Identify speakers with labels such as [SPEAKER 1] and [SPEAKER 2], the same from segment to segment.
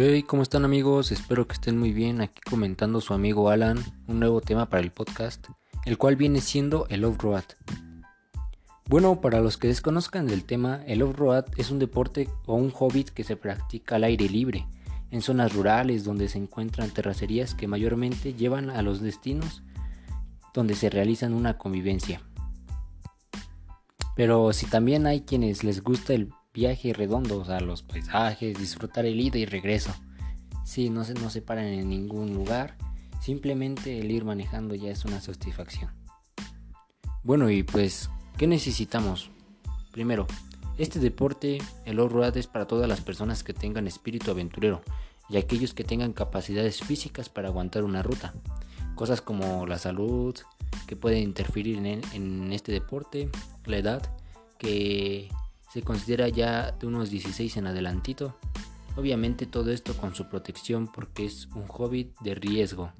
[SPEAKER 1] Hey, ¿cómo están amigos? Espero que estén muy bien. Aquí comentando su amigo Alan un nuevo tema para el podcast, el cual viene siendo el off-road. Bueno, para los que desconozcan del tema, el off-road es un deporte o un hobby que se practica al aire libre, en zonas rurales donde se encuentran terracerías que mayormente llevan a los destinos donde se realizan una convivencia. Pero si también hay quienes les gusta el viaje redondo, o sea, los paisajes, disfrutar el ida y regreso. Si no se, no se paran en ningún lugar, simplemente el ir manejando ya es una satisfacción. Bueno, y pues, ¿qué necesitamos? Primero, este deporte, el off-road, es para todas las personas que tengan espíritu aventurero y aquellos que tengan capacidades físicas para aguantar una ruta. Cosas como la salud, que pueden interferir en, en este deporte, la edad, que se considera ya de unos 16 en adelantito. Obviamente todo esto con su protección porque es un hobby de riesgo.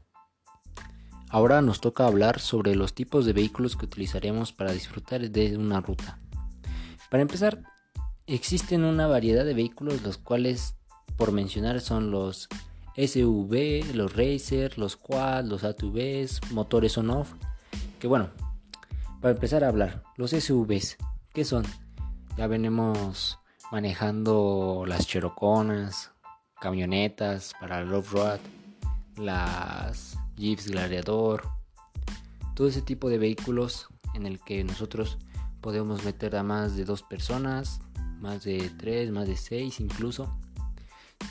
[SPEAKER 1] Ahora nos toca hablar sobre los tipos de vehículos que utilizaremos para disfrutar de una ruta. Para empezar, existen una variedad de vehículos los cuales por mencionar son los SUV, los Racer, los Quad, los ATVs, motores on-off. Que bueno, para empezar a hablar, los SUVs, ¿qué son? Ya venimos manejando las cheroconas, camionetas para el off-road, las Jeeps Gladiador, todo ese tipo de vehículos en el que nosotros podemos meter a más de dos personas, más de tres, más de seis incluso.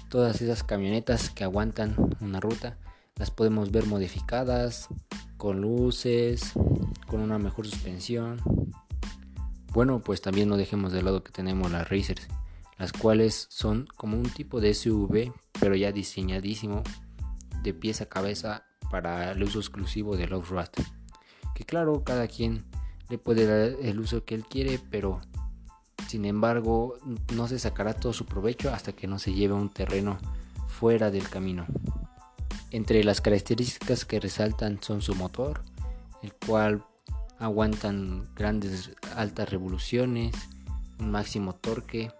[SPEAKER 1] Todas esas camionetas que aguantan una ruta las podemos ver modificadas con luces, con una mejor suspensión, bueno, pues también no dejemos de lado que tenemos las Racers, las cuales son como un tipo de SUV, pero ya diseñadísimo de pieza a cabeza para el uso exclusivo del off-road. Que claro, cada quien le puede dar el uso que él quiere, pero sin embargo no se sacará todo su provecho hasta que no se lleve un terreno fuera del camino. Entre las características que resaltan son su motor, el cual aguantan grandes altas revoluciones, un máximo torque.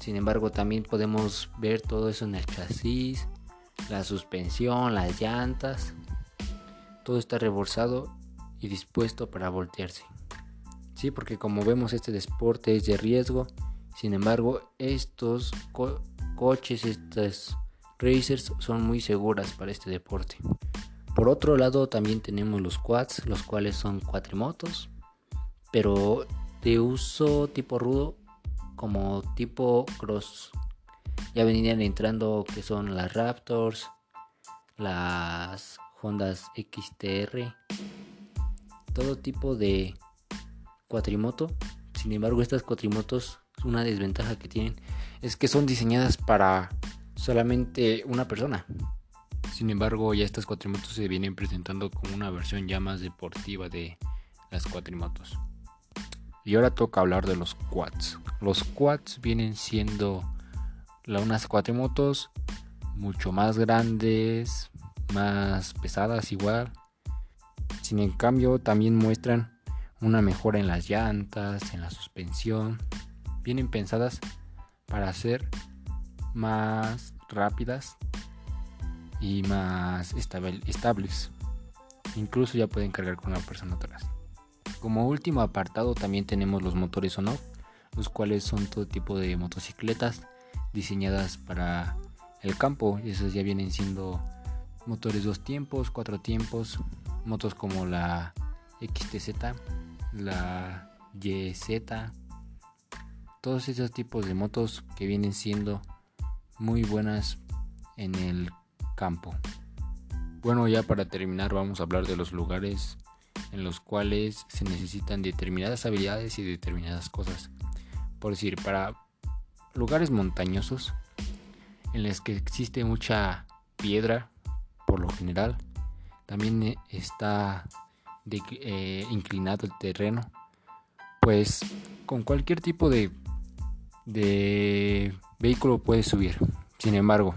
[SPEAKER 1] Sin embargo, también podemos ver todo eso en el chasis, la suspensión, las llantas. Todo está reforzado y dispuesto para voltearse. Sí, porque como vemos este deporte es de riesgo. Sin embargo, estos coches, estas racers son muy seguras para este deporte. Por otro lado también tenemos los quads, los cuales son cuatrimotos, pero de uso tipo rudo como tipo cross. Ya venían entrando que son las Raptors, las Hondas XTR, todo tipo de cuatrimoto. Sin embargo, estas cuatrimotos, una desventaja que tienen es que son diseñadas para solamente una persona. Sin embargo, ya estas cuatrimotos se vienen presentando como una versión ya más deportiva de las cuatrimotos. Y ahora toca hablar de los quads. Los quads vienen siendo unas cuatrimotos mucho más grandes, más pesadas igual. Sin en cambio también muestran una mejora en las llantas, en la suspensión. Vienen pensadas para ser más rápidas y más estables. Incluso ya pueden cargar con una persona atrás. Como último apartado también tenemos los motores on los cuales son todo tipo de motocicletas diseñadas para el campo. Esos ya vienen siendo motores dos tiempos, cuatro tiempos, motos como la XTZ, la YZ, todos esos tipos de motos que vienen siendo muy buenas en el campo. Bueno, ya para terminar vamos a hablar de los lugares en los cuales se necesitan determinadas habilidades y determinadas cosas. Por decir, para lugares montañosos en los que existe mucha piedra, por lo general, también eh, está eh, inclinado el terreno, pues con cualquier tipo de, de vehículo puedes subir. Sin embargo,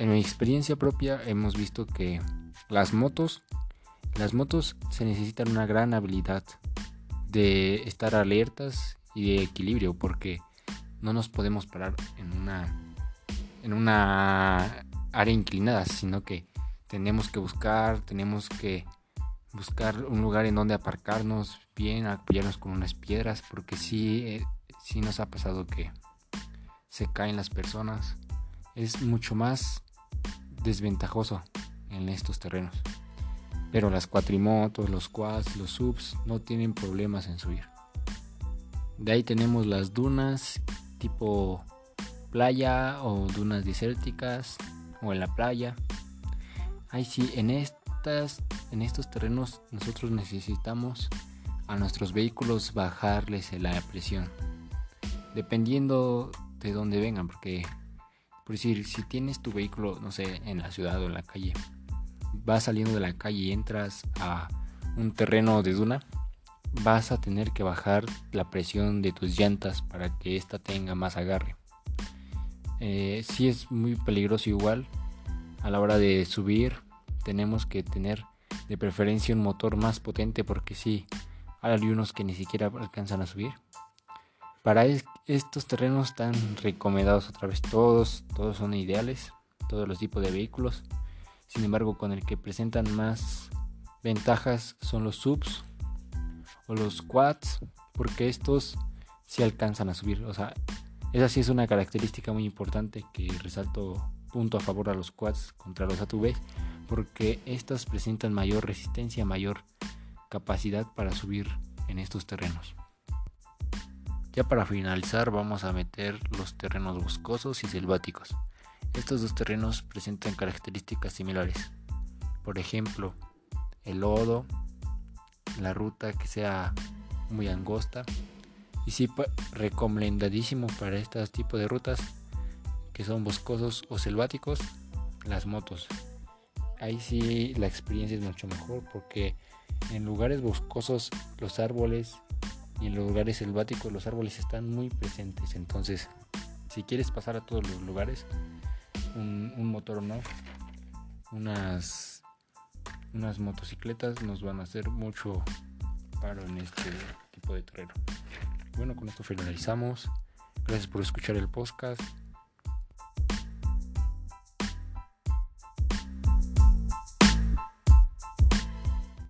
[SPEAKER 1] en mi experiencia propia hemos visto que las motos, las motos se necesitan una gran habilidad de estar alertas y de equilibrio porque no nos podemos parar en una en una área inclinada, sino que tenemos que buscar, tenemos que buscar un lugar en donde aparcarnos bien, apoyarnos con unas piedras, porque sí, eh, sí nos ha pasado que se caen las personas. Es mucho más desventajoso en estos terrenos. Pero las cuatrimotos, los quads, los subs no tienen problemas en subir. De ahí tenemos las dunas tipo playa o dunas desérticas o en la playa. Ahí sí, en estas en estos terrenos nosotros necesitamos a nuestros vehículos bajarles la presión. Dependiendo de dónde vengan, porque por decir, si tienes tu vehículo, no sé, en la ciudad o en la calle, vas saliendo de la calle y entras a un terreno de duna, vas a tener que bajar la presión de tus llantas para que ésta tenga más agarre. Eh, si es muy peligroso igual, a la hora de subir tenemos que tener de preferencia un motor más potente porque si hay unos que ni siquiera alcanzan a subir. Para estos terrenos están recomendados otra vez todos, todos son ideales, todos los tipos de vehículos. Sin embargo, con el que presentan más ventajas son los subs o los quads, porque estos sí alcanzan a subir. O sea, esa sí es una característica muy importante que resalto punto a favor a los quads contra los ATVs, porque estos presentan mayor resistencia, mayor capacidad para subir en estos terrenos. Ya para finalizar vamos a meter los terrenos boscosos y selváticos. Estos dos terrenos presentan características similares. Por ejemplo, el lodo, la ruta que sea muy angosta. Y sí, recomendadísimo para este tipo de rutas que son boscosos o selváticos, las motos. Ahí sí la experiencia es mucho mejor porque en lugares boscosos los árboles y en los lugares selváticos los árboles están muy presentes. Entonces, si quieres pasar a todos los lugares, un, motor o no, unas, unas motocicletas nos van a hacer mucho paro en este tipo de terreno. Bueno, con esto finalizamos. Gracias por escuchar el podcast.